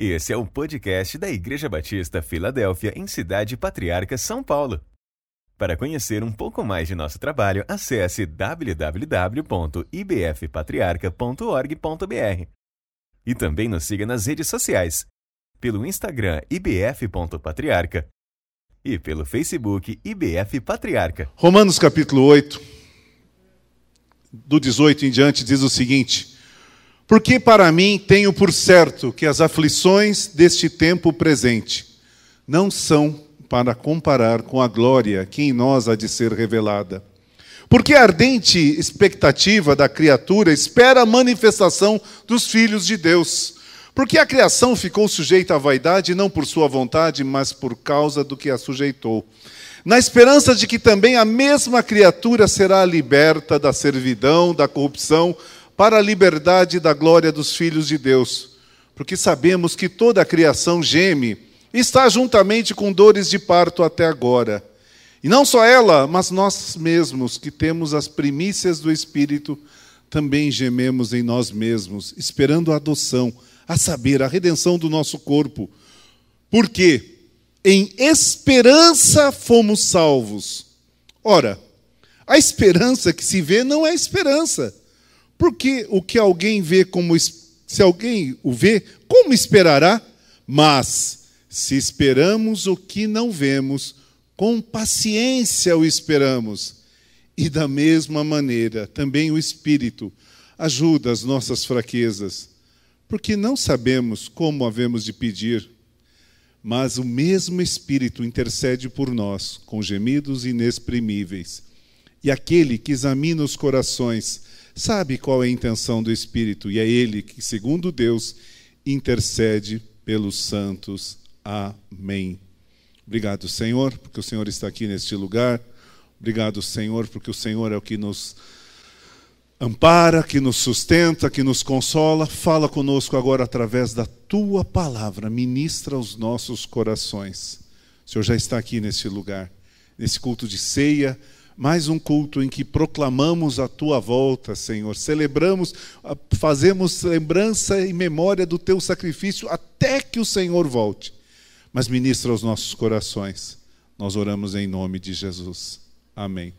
Esse é o podcast da Igreja Batista Filadélfia, em Cidade Patriarca, São Paulo. Para conhecer um pouco mais de nosso trabalho, acesse www.ibfpatriarca.org.br. E também nos siga nas redes sociais, pelo Instagram ibf.patriarca e pelo Facebook IBF Patriarca. Romanos capítulo 8, do 18 em diante, diz o seguinte: Porque para mim tenho por certo que as aflições deste tempo presente não são para comparar com a glória que em nós há de ser revelada. Porque a ardente expectativa da criatura espera a manifestação dos filhos de Deus. Porque a criação ficou sujeita à vaidade não por sua vontade, mas por causa do que a sujeitou. Na esperança de que também a mesma criatura será liberta da servidão, da corrupção, para a liberdade da glória dos filhos de Deus. Porque sabemos que toda a criação geme, está juntamente com dores de parto até agora. E não só ela, mas nós mesmos, que temos as primícias do Espírito, também gememos em nós mesmos, esperando a adoção a saber, a redenção do nosso corpo. Porque em esperança fomos salvos. Ora, a esperança que se vê não é esperança. Porque o que alguém vê como se alguém o vê, como esperará? Mas se esperamos o que não vemos, com paciência o esperamos. E da mesma maneira, também o Espírito ajuda as nossas fraquezas porque não sabemos como havemos de pedir, mas o mesmo Espírito intercede por nós com gemidos inexprimíveis. E aquele que examina os corações sabe qual é a intenção do Espírito, e é ele que, segundo Deus, intercede pelos santos. Amém. Obrigado, Senhor, porque o Senhor está aqui neste lugar. Obrigado, Senhor, porque o Senhor é o que nos ampara, que nos sustenta, que nos consola. Fala conosco agora através da tua palavra, ministra os nossos corações. O Senhor já está aqui nesse lugar, nesse culto de ceia, mais um culto em que proclamamos a tua volta, Senhor. Celebramos, fazemos lembrança e memória do teu sacrifício até que o Senhor volte. Mas ministra os nossos corações. Nós oramos em nome de Jesus. Amém.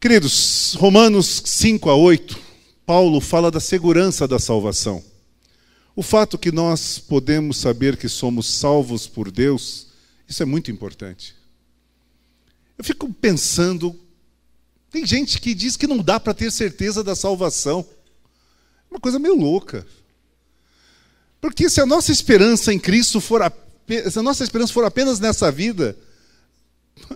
Queridos, Romanos 5 a 8, Paulo fala da segurança da salvação. O fato que nós podemos saber que somos salvos por Deus, isso é muito importante. Eu fico pensando, tem gente que diz que não dá para ter certeza da salvação. É uma coisa meio louca. Porque se a nossa esperança em Cristo for, se a nossa esperança for apenas nessa vida,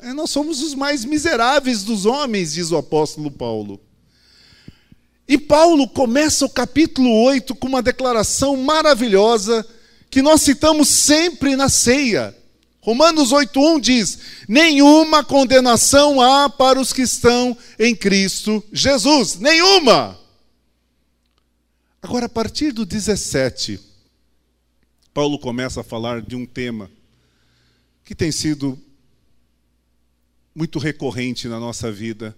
é, nós somos os mais miseráveis dos homens, diz o apóstolo Paulo. E Paulo começa o capítulo 8 com uma declaração maravilhosa que nós citamos sempre na ceia. Romanos 8:1 diz: "Nenhuma condenação há para os que estão em Cristo Jesus, nenhuma". Agora a partir do 17, Paulo começa a falar de um tema que tem sido muito recorrente na nossa vida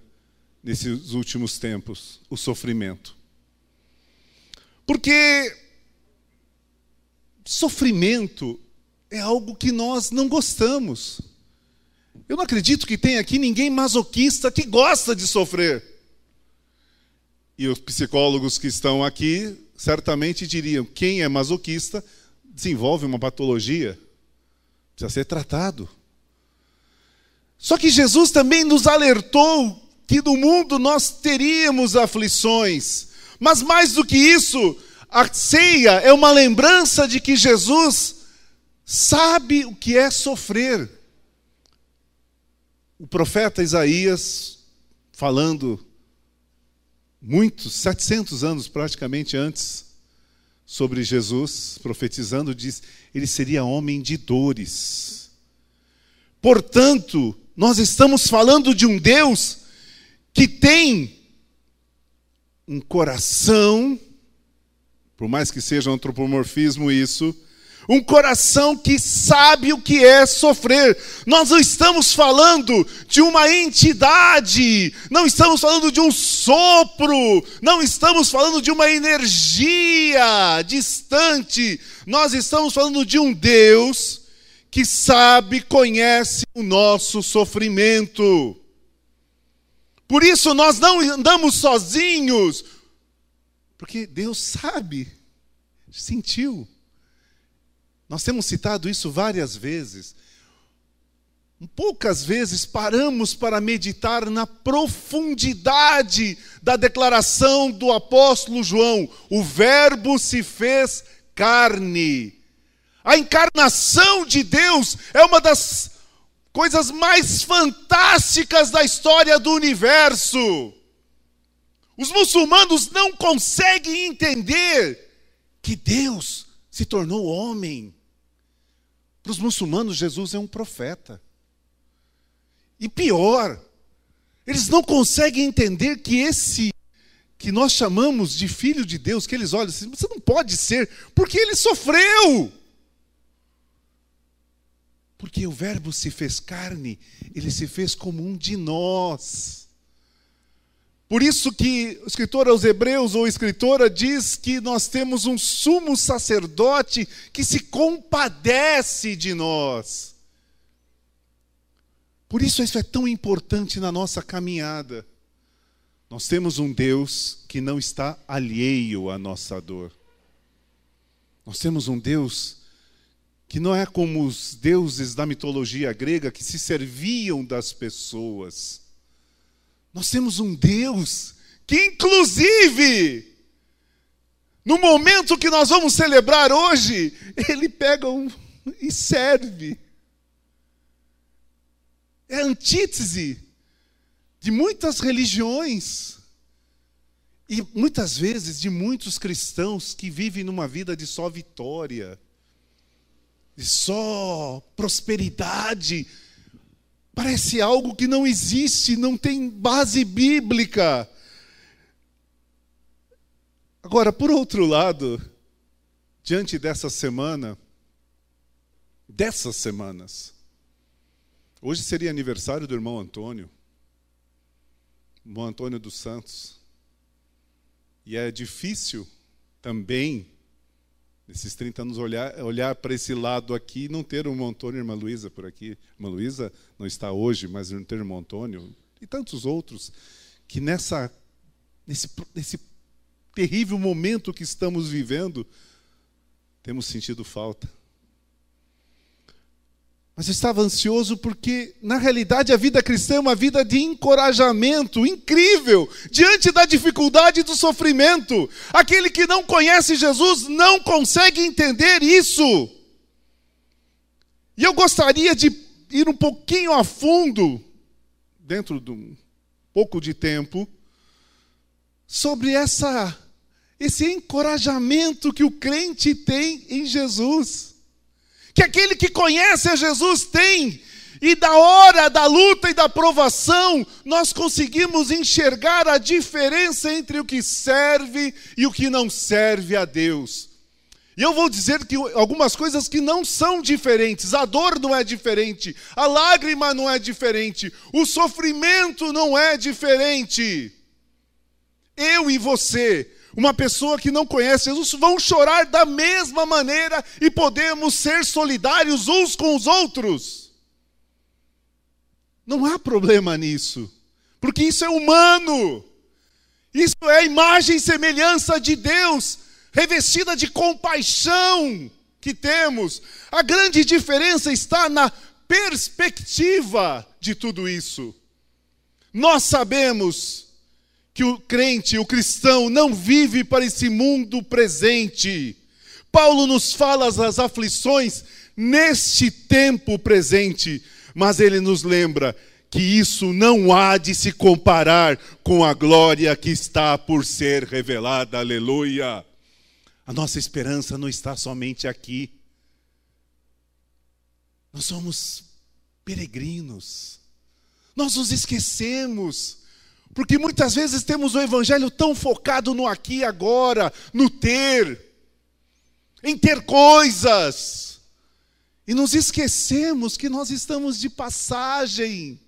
nesses últimos tempos: o sofrimento. Porque sofrimento é algo que nós não gostamos. Eu não acredito que tenha aqui ninguém masoquista que gosta de sofrer. E os psicólogos que estão aqui certamente diriam: quem é masoquista desenvolve uma patologia, precisa ser tratado. Só que Jesus também nos alertou que no mundo nós teríamos aflições. Mas mais do que isso, a ceia é uma lembrança de que Jesus sabe o que é sofrer. O profeta Isaías, falando muitos, 700 anos praticamente antes, sobre Jesus, profetizando, diz: ele seria homem de dores. Portanto, nós estamos falando de um Deus que tem um coração, por mais que seja um antropomorfismo isso, um coração que sabe o que é sofrer. Nós não estamos falando de uma entidade, não estamos falando de um sopro, não estamos falando de uma energia distante, nós estamos falando de um Deus que sabe, conhece o nosso sofrimento. Por isso nós não andamos sozinhos, porque Deus sabe, sentiu. Nós temos citado isso várias vezes. Poucas vezes paramos para meditar na profundidade da declaração do apóstolo João: o Verbo se fez carne. A encarnação de Deus é uma das coisas mais fantásticas da história do universo. Os muçulmanos não conseguem entender que Deus se tornou homem. Para os muçulmanos, Jesus é um profeta. E pior, eles não conseguem entender que esse que nós chamamos de filho de Deus, que eles olham assim, você não pode ser, porque ele sofreu. Porque o Verbo se fez carne, ele se fez como um de nós. Por isso que o escritor aos Hebreus, ou escritora, diz que nós temos um sumo sacerdote que se compadece de nós. Por isso isso é tão importante na nossa caminhada. Nós temos um Deus que não está alheio à nossa dor. Nós temos um Deus que não é como os deuses da mitologia grega que se serviam das pessoas nós temos um Deus que, inclusive, no momento que nós vamos celebrar hoje, ele pega um e serve. É antítese de muitas religiões e muitas vezes de muitos cristãos que vivem numa vida de só vitória, de só prosperidade, Parece algo que não existe, não tem base bíblica. Agora, por outro lado, diante dessa semana, dessas semanas, hoje seria aniversário do irmão Antônio, irmão Antônio dos Santos, e é difícil também nesses 30 anos, olhar, olhar para esse lado aqui e não ter um Antônio e irmã Luísa por aqui. Irmã Luísa não está hoje, mas não ter um Antônio e tantos outros que nessa, nesse, nesse terrível momento que estamos vivendo, temos sentido falta. Mas eu estava ansioso porque, na realidade, a vida cristã é uma vida de encorajamento incrível diante da dificuldade e do sofrimento. Aquele que não conhece Jesus não consegue entender isso. E eu gostaria de ir um pouquinho a fundo, dentro de um pouco de tempo, sobre essa, esse encorajamento que o crente tem em Jesus que aquele que conhece a Jesus tem. E da hora da luta e da provação, nós conseguimos enxergar a diferença entre o que serve e o que não serve a Deus. E eu vou dizer que algumas coisas que não são diferentes, a dor não é diferente, a lágrima não é diferente, o sofrimento não é diferente. Eu e você uma pessoa que não conhece Jesus, vão chorar da mesma maneira e podemos ser solidários uns com os outros. Não há problema nisso, porque isso é humano. Isso é a imagem e semelhança de Deus, revestida de compaixão que temos. A grande diferença está na perspectiva de tudo isso. Nós sabemos que o crente, o cristão, não vive para esse mundo presente. Paulo nos fala das aflições neste tempo presente, mas ele nos lembra que isso não há de se comparar com a glória que está por ser revelada. Aleluia! A nossa esperança não está somente aqui. Nós somos peregrinos. Nós nos esquecemos porque muitas vezes temos o evangelho tão focado no aqui e agora, no ter. em ter coisas. E nos esquecemos que nós estamos de passagem.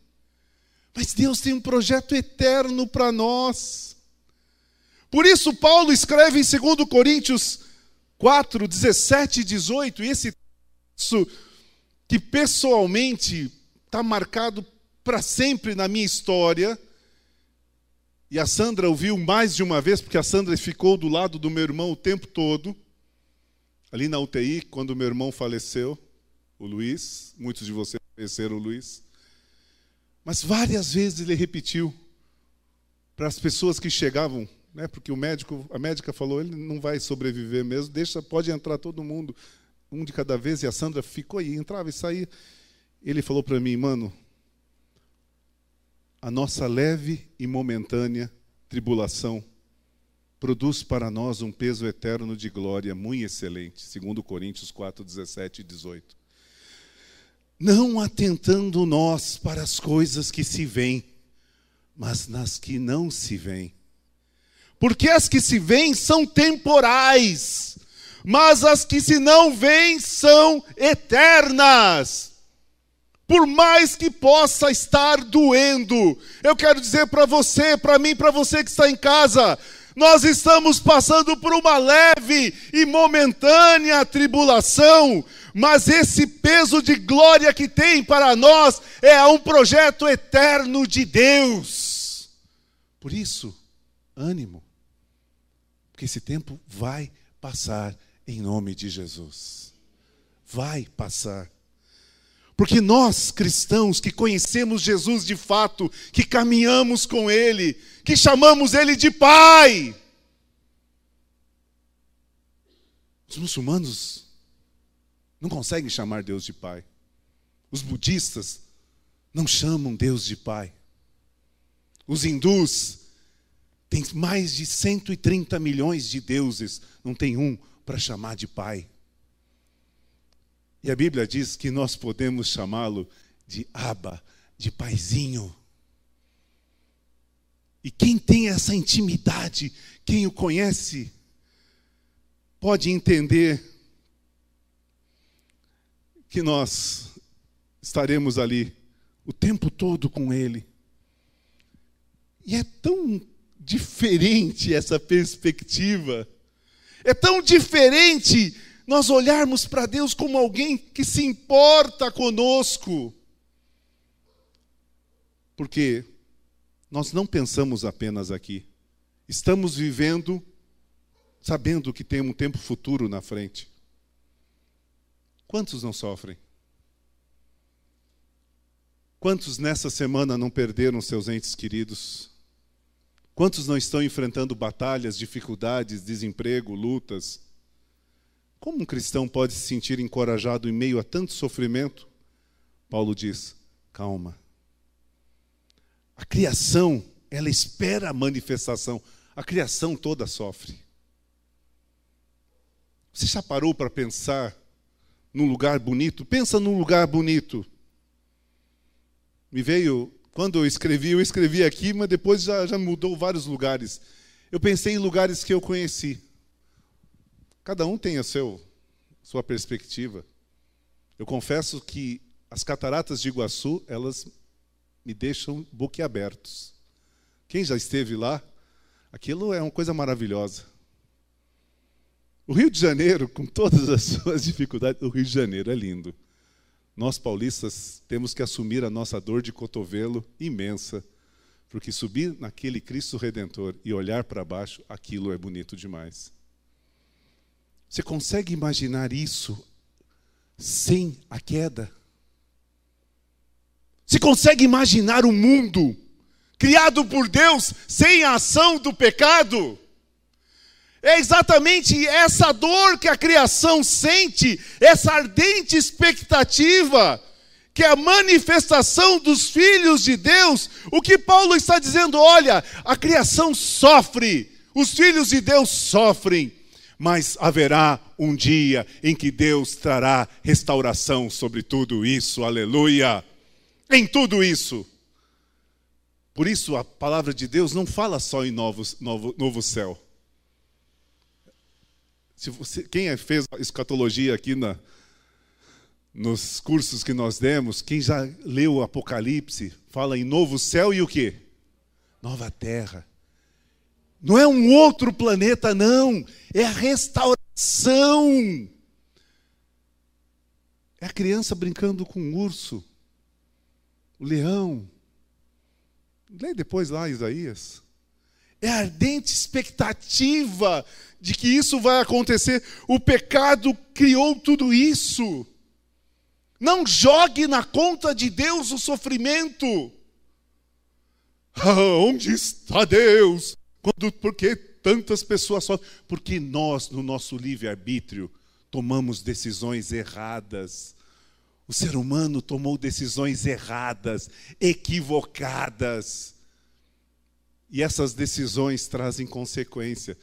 Mas Deus tem um projeto eterno para nós. Por isso, Paulo escreve em 2 Coríntios 4, 17 e 18, e esse texto que pessoalmente está marcado para sempre na minha história. E a Sandra ouviu mais de uma vez, porque a Sandra ficou do lado do meu irmão o tempo todo, ali na UTI, quando meu irmão faleceu, o Luiz. Muitos de vocês conheceram o Luiz. Mas várias vezes ele repetiu para as pessoas que chegavam, né, porque o médico, a médica falou, ele não vai sobreviver mesmo, deixa, pode entrar todo mundo, um de cada vez, e a Sandra ficou aí, entrava e saía. Ele falou para mim, mano, a nossa leve e momentânea tribulação produz para nós um peso eterno de glória muito excelente, segundo Coríntios 4, 17 e 18 não atentando nós para as coisas que se veem, mas nas que não se veem. Porque as que se veem são temporais, mas as que se não veem são eternas. Por mais que possa estar doendo, eu quero dizer para você, para mim, para você que está em casa, nós estamos passando por uma leve e momentânea tribulação, mas esse peso de glória que tem para nós é um projeto eterno de Deus. Por isso, ânimo, porque esse tempo vai passar em nome de Jesus. Vai passar. Porque nós, cristãos, que conhecemos Jesus de fato, que caminhamos com Ele, que chamamos Ele de Pai, os muçulmanos não conseguem chamar Deus de Pai. Os budistas não chamam Deus de Pai. Os hindus têm mais de 130 milhões de deuses, não tem um para chamar de Pai. E a Bíblia diz que nós podemos chamá-lo de Abba, de Paizinho. E quem tem essa intimidade, quem o conhece, pode entender que nós estaremos ali o tempo todo com Ele. E é tão diferente essa perspectiva, é tão diferente nós olharmos para Deus como alguém que se importa conosco. Porque nós não pensamos apenas aqui. Estamos vivendo sabendo que tem um tempo futuro na frente. Quantos não sofrem? Quantos nessa semana não perderam seus entes queridos? Quantos não estão enfrentando batalhas, dificuldades, desemprego, lutas? Como um cristão pode se sentir encorajado em meio a tanto sofrimento? Paulo diz: calma. A criação, ela espera a manifestação. A criação toda sofre. Você já parou para pensar num lugar bonito? Pensa num lugar bonito. Me veio, quando eu escrevi, eu escrevi aqui, mas depois já, já mudou vários lugares. Eu pensei em lugares que eu conheci. Cada um tem a seu, sua perspectiva. Eu confesso que as cataratas de Iguaçu, elas me deixam boquiabertos. Quem já esteve lá, aquilo é uma coisa maravilhosa. O Rio de Janeiro, com todas as suas dificuldades, o Rio de Janeiro é lindo. Nós paulistas temos que assumir a nossa dor de cotovelo imensa, porque subir naquele Cristo Redentor e olhar para baixo, aquilo é bonito demais. Você consegue imaginar isso sem a queda? Você consegue imaginar o mundo criado por Deus sem a ação do pecado? É exatamente essa dor que a criação sente, essa ardente expectativa, que é a manifestação dos filhos de Deus. O que Paulo está dizendo, olha, a criação sofre, os filhos de Deus sofrem mas haverá um dia em que Deus trará restauração sobre tudo isso, aleluia! Em tudo isso. Por isso a palavra de Deus não fala só em novo, novo, novo céu. Se você, quem é, fez escatologia aqui na, nos cursos que nós demos, quem já leu o Apocalipse, fala em novo céu e o quê? Nova terra. Não é um outro planeta, não. É a restauração. É a criança brincando com o urso, o leão. Lê depois lá, Isaías. É a ardente expectativa de que isso vai acontecer. O pecado criou tudo isso. Não jogue na conta de Deus o sofrimento. Ah, onde está Deus? Quando, por que tantas pessoas sofrem? Porque nós, no nosso livre-arbítrio, tomamos decisões erradas. O ser humano tomou decisões erradas, equivocadas. E essas decisões trazem consequência.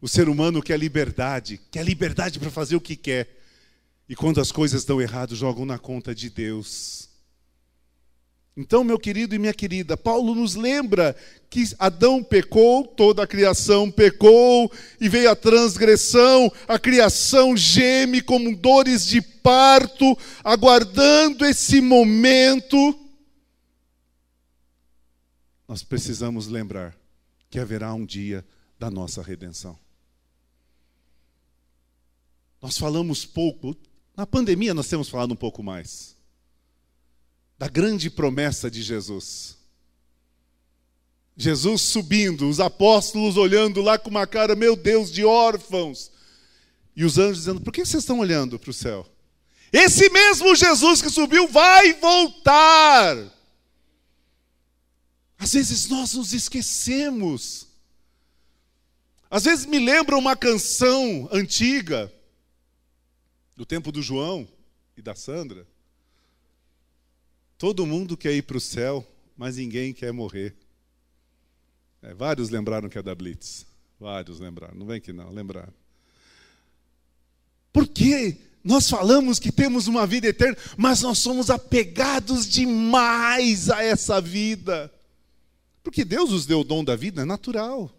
O ser humano quer liberdade, quer liberdade para fazer o que quer. E quando as coisas dão errado, jogam na conta de Deus. Então, meu querido e minha querida, Paulo nos lembra que Adão pecou, toda a criação pecou, e veio a transgressão, a criação geme como dores de parto, aguardando esse momento. Nós precisamos lembrar que haverá um dia da nossa redenção. Nós falamos pouco, na pandemia nós temos falado um pouco mais da grande promessa de Jesus. Jesus subindo, os apóstolos olhando lá com uma cara, meu Deus, de órfãos. E os anjos dizendo: por que vocês estão olhando para o céu? Esse mesmo Jesus que subiu vai voltar. Às vezes nós nos esquecemos. Às vezes me lembra uma canção antiga, do tempo do João e da Sandra. Todo mundo quer ir para o céu, mas ninguém quer morrer. É, vários lembraram que é da Blitz. Vários lembraram. Não vem que não, lembraram. Por que nós falamos que temos uma vida eterna, mas nós somos apegados demais a essa vida? Porque Deus nos deu o dom da vida, é natural.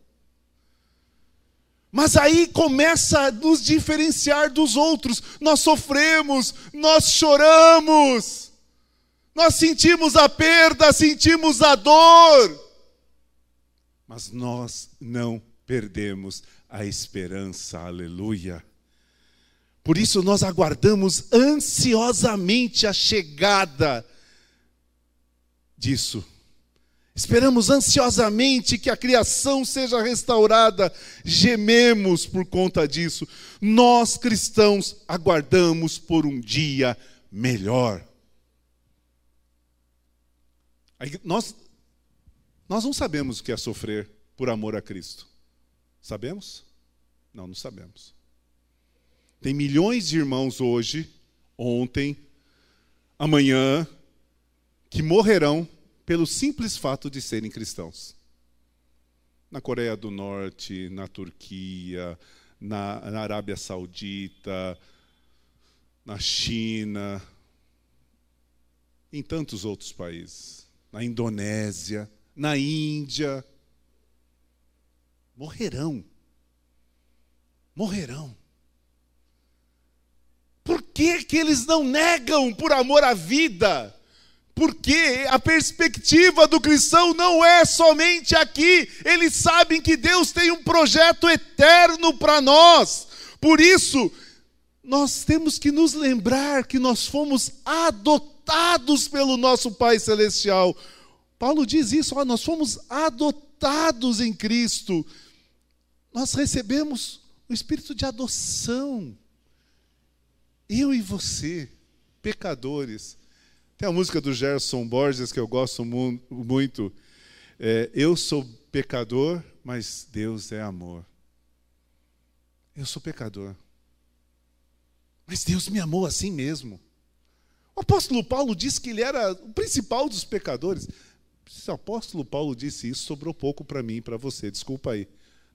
Mas aí começa a nos diferenciar dos outros. Nós sofremos, nós choramos. Nós sentimos a perda, sentimos a dor, mas nós não perdemos a esperança, aleluia. Por isso nós aguardamos ansiosamente a chegada disso. Esperamos ansiosamente que a criação seja restaurada, gememos por conta disso. Nós cristãos aguardamos por um dia melhor. Nós, nós não sabemos o que é sofrer por amor a Cristo. Sabemos? Não, não sabemos. Tem milhões de irmãos hoje, ontem, amanhã, que morrerão pelo simples fato de serem cristãos. Na Coreia do Norte, na Turquia, na, na Arábia Saudita, na China, em tantos outros países na Indonésia, na Índia. Morrerão. Morrerão. Por que, que eles não negam por amor à vida? Porque a perspectiva do cristão não é somente aqui. Eles sabem que Deus tem um projeto eterno para nós. Por isso, nós temos que nos lembrar que nós fomos adotados adotados pelo nosso Pai Celestial. Paulo diz isso, ó, nós fomos adotados em Cristo. Nós recebemos o espírito de adoção. Eu e você, pecadores. Tem a música do Gerson Borges que eu gosto mu muito. É, eu sou pecador, mas Deus é amor. Eu sou pecador. Mas Deus me amou assim mesmo. O apóstolo Paulo disse que ele era o principal dos pecadores. Se o apóstolo Paulo disse isso, sobrou pouco para mim e para você. Desculpa aí.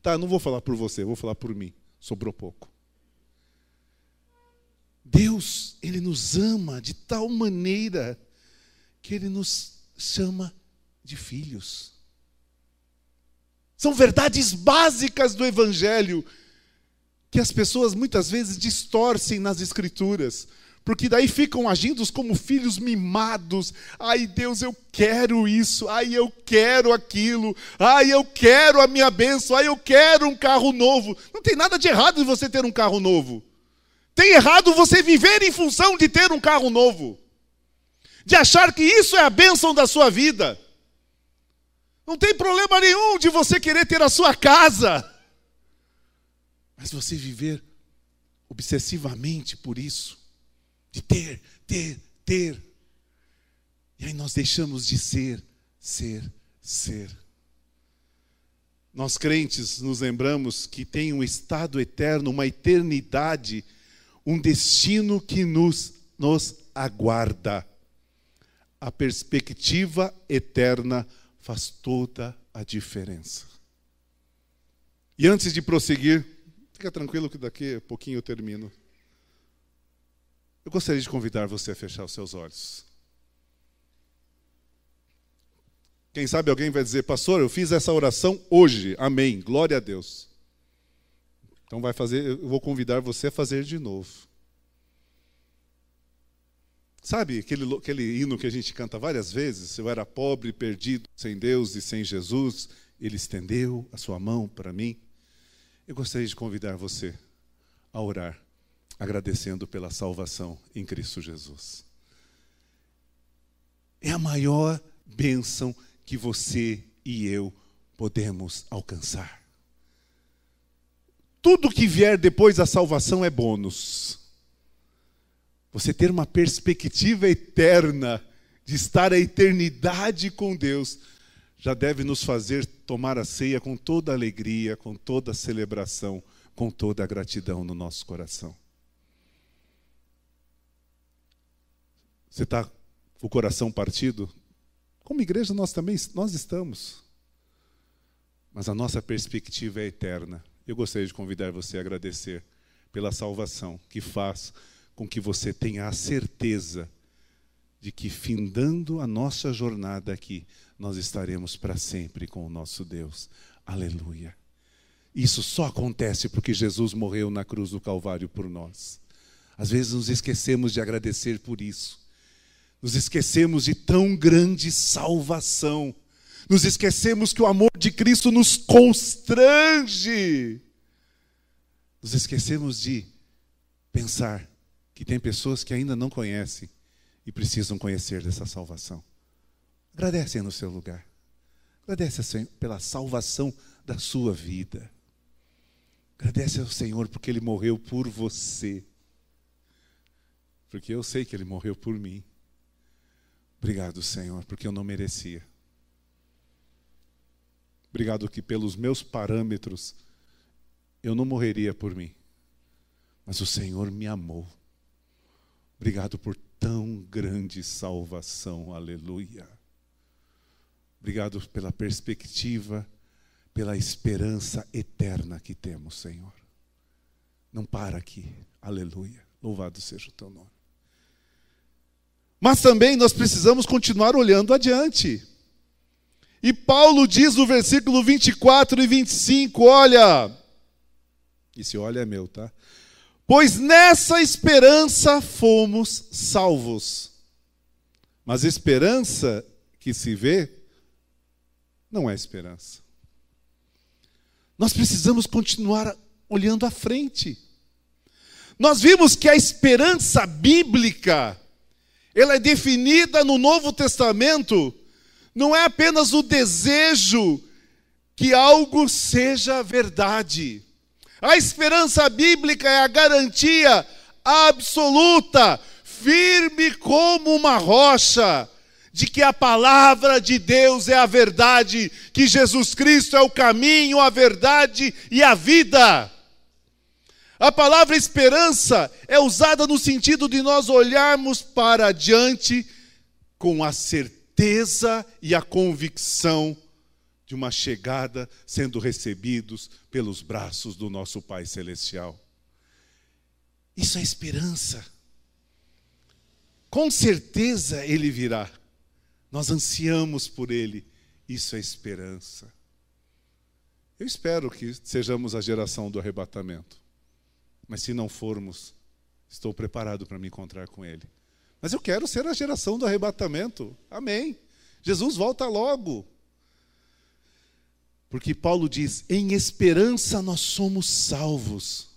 Tá, não vou falar por você, vou falar por mim. Sobrou pouco. Deus, ele nos ama de tal maneira que ele nos chama de filhos. São verdades básicas do evangelho que as pessoas muitas vezes distorcem nas escrituras, porque daí ficam agindo como filhos mimados. Ai, Deus, eu quero isso. Ai, eu quero aquilo. Ai, eu quero a minha bênção. Ai, eu quero um carro novo. Não tem nada de errado em você ter um carro novo. Tem errado você viver em função de ter um carro novo. De achar que isso é a bênção da sua vida. Não tem problema nenhum de você querer ter a sua casa. Mas você viver obsessivamente por isso, de ter, ter, ter. E aí nós deixamos de ser, ser, ser. Nós crentes nos lembramos que tem um estado eterno, uma eternidade, um destino que nos, nos aguarda. A perspectiva eterna faz toda a diferença. E antes de prosseguir, fica tranquilo que daqui a pouquinho eu termino. Eu gostaria de convidar você a fechar os seus olhos. Quem sabe alguém vai dizer, pastor, eu fiz essa oração hoje. Amém. Glória a Deus. Então vai fazer, eu vou convidar você a fazer de novo. Sabe aquele, aquele hino que a gente canta várias vezes? Eu era pobre, perdido, sem Deus e sem Jesus. Ele estendeu a sua mão para mim. Eu gostaria de convidar você a orar, agradecendo pela salvação em Cristo Jesus. É a maior bênção que você e eu podemos alcançar. Tudo que vier depois da salvação é bônus. Você ter uma perspectiva eterna de estar a eternidade com Deus, já deve nos fazer tomar a ceia com toda alegria, com toda celebração, com toda gratidão no nosso coração. Você está com o coração partido? Como igreja nós também nós estamos. Mas a nossa perspectiva é eterna. Eu gostaria de convidar você a agradecer pela salvação que faz com que você tenha a certeza de que, findando a nossa jornada aqui, nós estaremos para sempre com o nosso Deus. Aleluia. Isso só acontece porque Jesus morreu na cruz do Calvário por nós. Às vezes nos esquecemos de agradecer por isso. Nos esquecemos de tão grande salvação. Nos esquecemos que o amor de Cristo nos constrange. Nos esquecemos de pensar que tem pessoas que ainda não conhecem e precisam conhecer dessa salvação. Agradece no seu lugar. Agradece ao Senhor pela salvação da sua vida. Agradece ao Senhor porque Ele morreu por você. Porque eu sei que Ele morreu por mim. Obrigado, Senhor, porque eu não merecia. Obrigado que pelos meus parâmetros eu não morreria por mim. Mas o Senhor me amou Obrigado por tão grande salvação, aleluia. Obrigado pela perspectiva, pela esperança eterna que temos, Senhor. Não para aqui, aleluia. Louvado seja o teu nome. Mas também nós precisamos continuar olhando adiante. E Paulo diz no versículo 24 e 25: olha, esse olha é meu, tá? Pois nessa esperança fomos salvos. Mas esperança que se vê não é esperança. Nós precisamos continuar olhando à frente. Nós vimos que a esperança bíblica, ela é definida no Novo Testamento, não é apenas o desejo que algo seja verdade. A esperança bíblica é a garantia absoluta, firme como uma rocha, de que a palavra de Deus é a verdade, que Jesus Cristo é o caminho, a verdade e a vida. A palavra esperança é usada no sentido de nós olharmos para adiante com a certeza e a convicção de uma chegada sendo recebidos pelos braços do nosso Pai Celestial. Isso é esperança. Com certeza Ele virá. Nós ansiamos por Ele. Isso é esperança. Eu espero que sejamos a geração do arrebatamento. Mas se não formos, estou preparado para me encontrar com Ele. Mas eu quero ser a geração do arrebatamento. Amém. Jesus volta logo. Porque Paulo diz: em esperança nós somos salvos.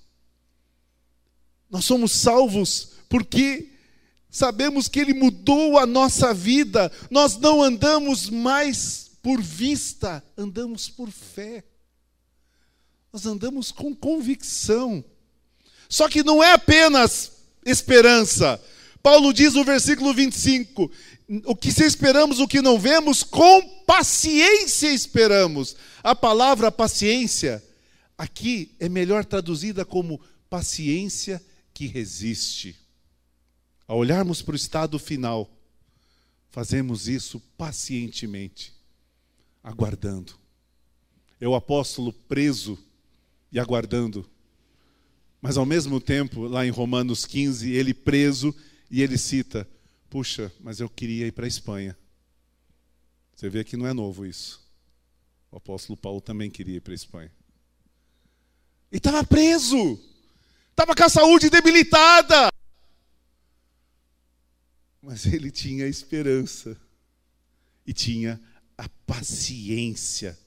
Nós somos salvos porque sabemos que Ele mudou a nossa vida. Nós não andamos mais por vista, andamos por fé. Nós andamos com convicção. Só que não é apenas esperança. Paulo diz no versículo 25: o que se esperamos, o que não vemos, com paciência esperamos. A palavra paciência aqui é melhor traduzida como paciência que resiste. Ao olharmos para o estado final, fazemos isso pacientemente, aguardando. É o apóstolo preso e aguardando. Mas ao mesmo tempo, lá em Romanos 15, ele preso e ele cita: Puxa, mas eu queria ir para a Espanha. Você vê que não é novo isso. O apóstolo Paulo também queria ir para a Espanha. E estava preso. Estava com a saúde debilitada. Mas ele tinha esperança. E tinha a paciência.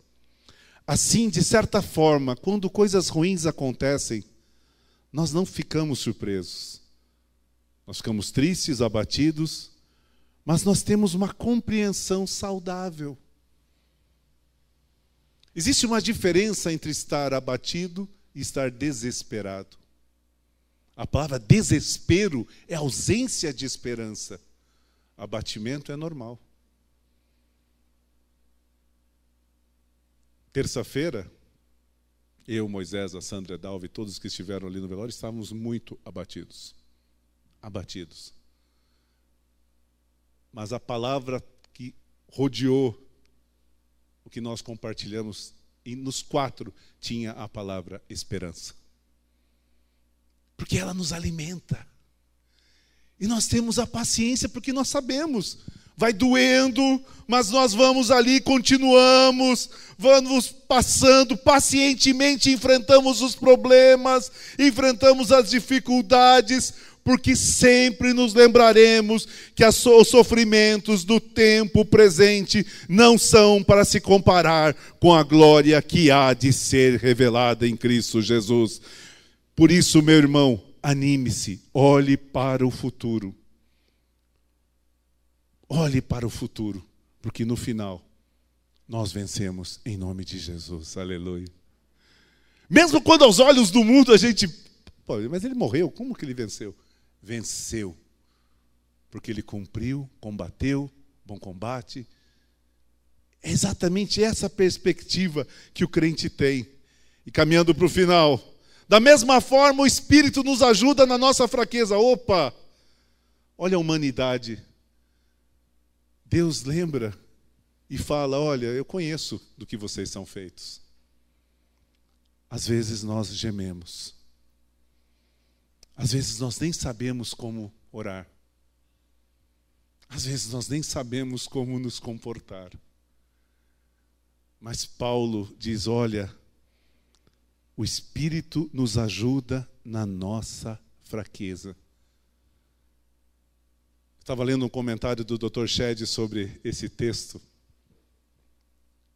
Assim, de certa forma, quando coisas ruins acontecem, nós não ficamos surpresos. Nós ficamos tristes, abatidos, mas nós temos uma compreensão saudável. Existe uma diferença entre estar abatido e estar desesperado. A palavra desespero é ausência de esperança. Abatimento é normal. Terça-feira, eu, Moisés, a Sandra Dalva e todos que estiveram ali no velório estávamos muito abatidos. Abatidos. Mas a palavra que rodeou o que nós compartilhamos, e nos quatro tinha a palavra esperança. Porque ela nos alimenta. E nós temos a paciência porque nós sabemos. Vai doendo, mas nós vamos ali, continuamos, vamos passando pacientemente, enfrentamos os problemas, enfrentamos as dificuldades, porque sempre nos lembraremos que os sofrimentos do tempo presente não são para se comparar com a glória que há de ser revelada em Cristo Jesus. Por isso, meu irmão, anime-se, olhe para o futuro. Olhe para o futuro, porque no final nós vencemos em nome de Jesus. Aleluia. Mesmo quando aos olhos do mundo a gente, Pô, mas ele morreu, como que ele venceu? venceu. Porque ele cumpriu, combateu, bom combate. É exatamente essa perspectiva que o crente tem. E caminhando para o final, da mesma forma o Espírito nos ajuda na nossa fraqueza. Opa! Olha a humanidade. Deus lembra e fala: Olha, eu conheço do que vocês são feitos. Às vezes nós gememos. Às vezes nós nem sabemos como orar. Às vezes nós nem sabemos como nos comportar. Mas Paulo diz: olha, o Espírito nos ajuda na nossa fraqueza. Estava lendo um comentário do Dr. Shed sobre esse texto.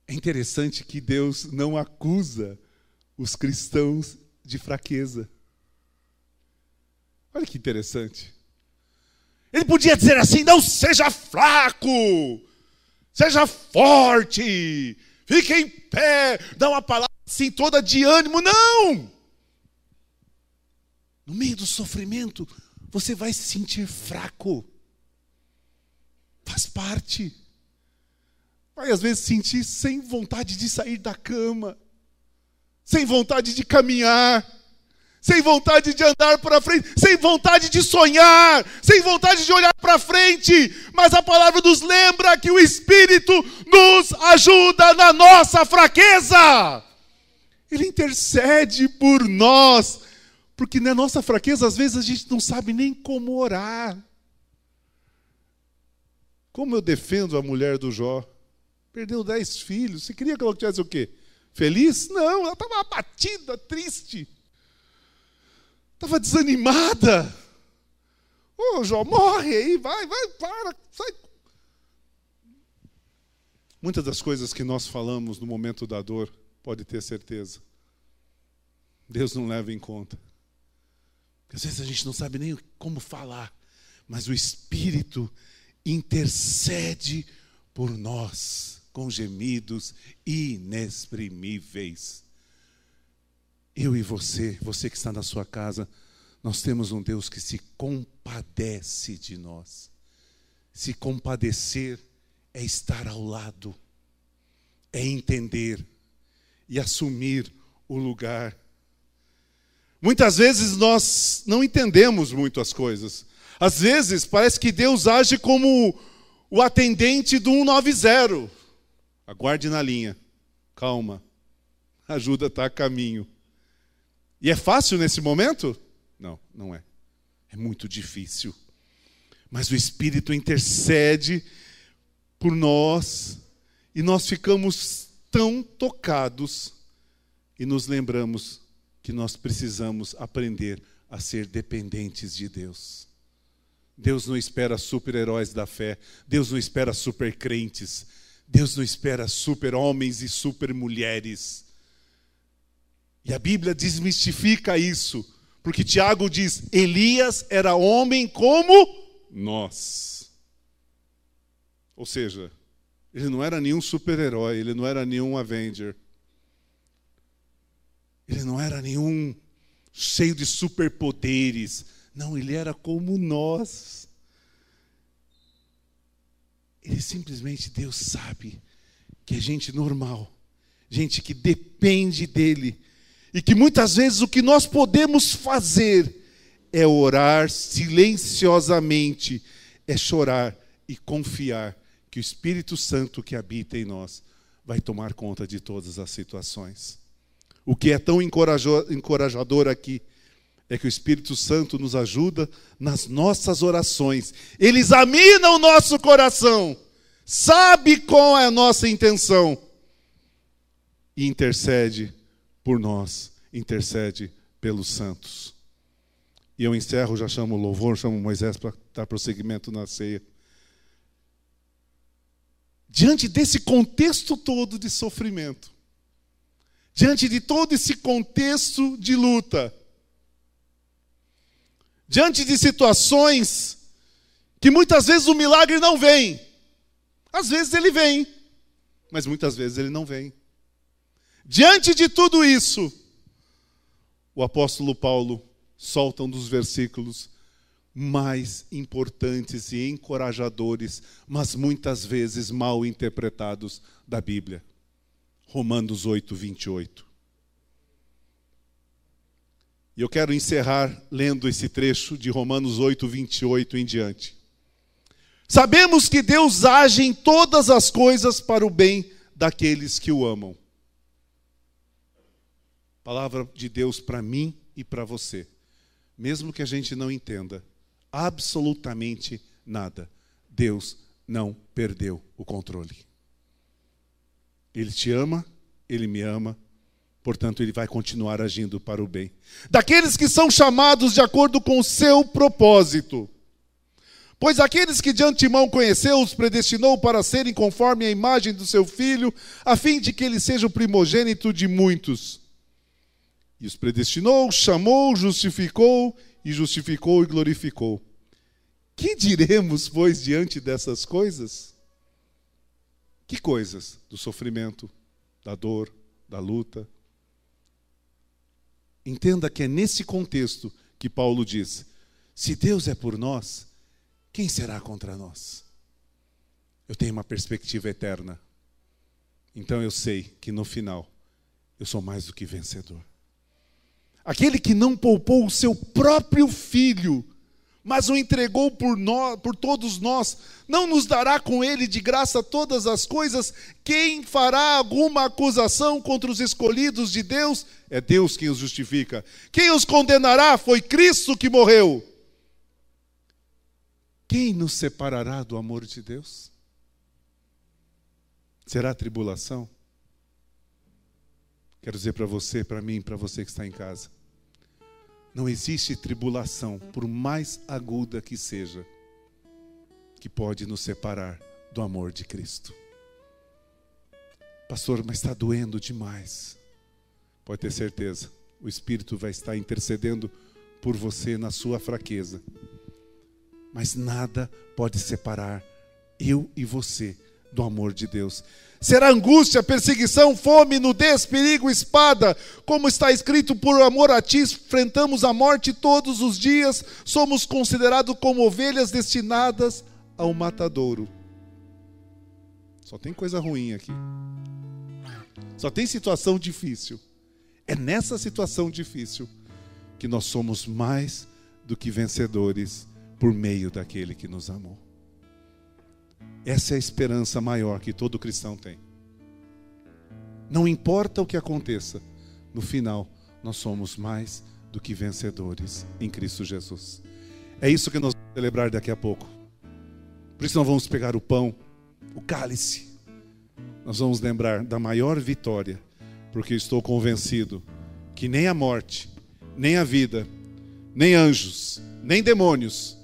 É interessante que Deus não acusa os cristãos de fraqueza. Olha que interessante. Ele podia dizer assim: não seja fraco, seja forte, fique em pé, dá uma palavra assim toda de ânimo. Não! No meio do sofrimento, você vai se sentir fraco. Faz parte. Vai às vezes sentir sem vontade de sair da cama, sem vontade de caminhar sem vontade de andar para frente, sem vontade de sonhar, sem vontade de olhar para frente, mas a palavra nos lembra que o Espírito nos ajuda na nossa fraqueza. Ele intercede por nós, porque na nossa fraqueza, às vezes, a gente não sabe nem como orar. Como eu defendo a mulher do Jó? Perdeu dez filhos. Você queria que ela tivesse o quê? Feliz? Não, ela estava abatida, triste. estava desanimada. Ô, oh, Jó, morre aí, vai, vai, para, sai. Muitas das coisas que nós falamos no momento da dor, pode ter certeza, Deus não leva em conta. Às vezes a gente não sabe nem como falar, mas o Espírito intercede por nós com gemidos inexprimíveis. Eu e você, você que está na sua casa, nós temos um Deus que se compadece de nós. Se compadecer é estar ao lado, é entender e assumir o lugar. Muitas vezes nós não entendemos muito as coisas. Às vezes parece que Deus age como o atendente do 190. Aguarde na linha. Calma. A ajuda está a caminho. E é fácil nesse momento? Não, não é. É muito difícil. Mas o Espírito intercede por nós e nós ficamos tão tocados e nos lembramos que nós precisamos aprender a ser dependentes de Deus. Deus não espera super-heróis da fé, Deus não espera super-crentes, Deus não espera super-homens e super-mulheres. E a Bíblia desmistifica isso, porque Tiago diz: Elias era homem como nós. Ou seja, ele não era nenhum super-herói, ele não era nenhum Avenger. Ele não era nenhum cheio de superpoderes. Não, ele era como nós. Ele simplesmente, Deus sabe que é gente normal, gente que depende dele, e que muitas vezes o que nós podemos fazer é orar silenciosamente, é chorar e confiar que o Espírito Santo que habita em nós vai tomar conta de todas as situações. O que é tão encorajador aqui é que o Espírito Santo nos ajuda nas nossas orações. Ele examina o nosso coração, sabe qual é a nossa intenção e intercede por nós, intercede pelos santos. E eu encerro, já chamo o louvor, chamo Moisés para dar prosseguimento na ceia. Diante desse contexto todo de sofrimento, diante de todo esse contexto de luta, diante de situações que muitas vezes o milagre não vem, às vezes ele vem, mas muitas vezes ele não vem. Diante de tudo isso, o apóstolo Paulo solta um dos versículos mais importantes e encorajadores, mas muitas vezes mal interpretados da Bíblia. Romanos 8, 28. E eu quero encerrar lendo esse trecho de Romanos 8, 28 em diante. Sabemos que Deus age em todas as coisas para o bem daqueles que o amam Palavra de Deus para mim e para você. Mesmo que a gente não entenda absolutamente nada, Deus não perdeu o controle. Ele te ama, ele me ama, portanto, ele vai continuar agindo para o bem. Daqueles que são chamados de acordo com o seu propósito. Pois aqueles que de antemão conheceu, os predestinou para serem conforme a imagem do seu filho, a fim de que ele seja o primogênito de muitos. E os predestinou, chamou, justificou, e justificou e glorificou. Que diremos, pois, diante dessas coisas? Que coisas? Do sofrimento, da dor, da luta. Entenda que é nesse contexto que Paulo diz: se Deus é por nós, quem será contra nós? Eu tenho uma perspectiva eterna. Então eu sei que no final eu sou mais do que vencedor. Aquele que não poupou o seu próprio filho, mas o entregou por, nós, por todos nós, não nos dará com ele de graça todas as coisas? Quem fará alguma acusação contra os escolhidos de Deus? É Deus quem os justifica. Quem os condenará? Foi Cristo que morreu. Quem nos separará do amor de Deus? Será tribulação? Quero dizer para você, para mim, para você que está em casa Não existe tribulação, por mais aguda que seja, que pode nos separar do amor de Cristo. Pastor, mas está doendo demais. Pode ter certeza, o Espírito vai estar intercedendo por você na sua fraqueza. Mas nada pode separar eu e você do amor de Deus. Será angústia, perseguição, fome, nudez, perigo, espada, como está escrito, por amor a ti enfrentamos a morte todos os dias, somos considerados como ovelhas destinadas ao matadouro. Só tem coisa ruim aqui. Só tem situação difícil. É nessa situação difícil que nós somos mais do que vencedores por meio daquele que nos amou. Essa é a esperança maior que todo cristão tem. Não importa o que aconteça, no final nós somos mais do que vencedores em Cristo Jesus. É isso que nós vamos celebrar daqui a pouco. Por isso nós vamos pegar o pão, o cálice. Nós vamos lembrar da maior vitória, porque estou convencido que nem a morte, nem a vida, nem anjos, nem demônios,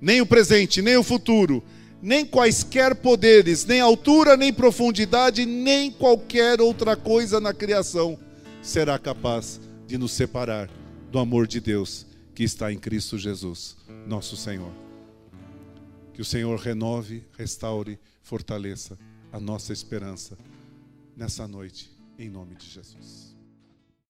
nem o presente, nem o futuro, nem quaisquer poderes, nem altura, nem profundidade, nem qualquer outra coisa na criação será capaz de nos separar do amor de Deus que está em Cristo Jesus, nosso Senhor. Que o Senhor renove, restaure, fortaleça a nossa esperança nessa noite, em nome de Jesus.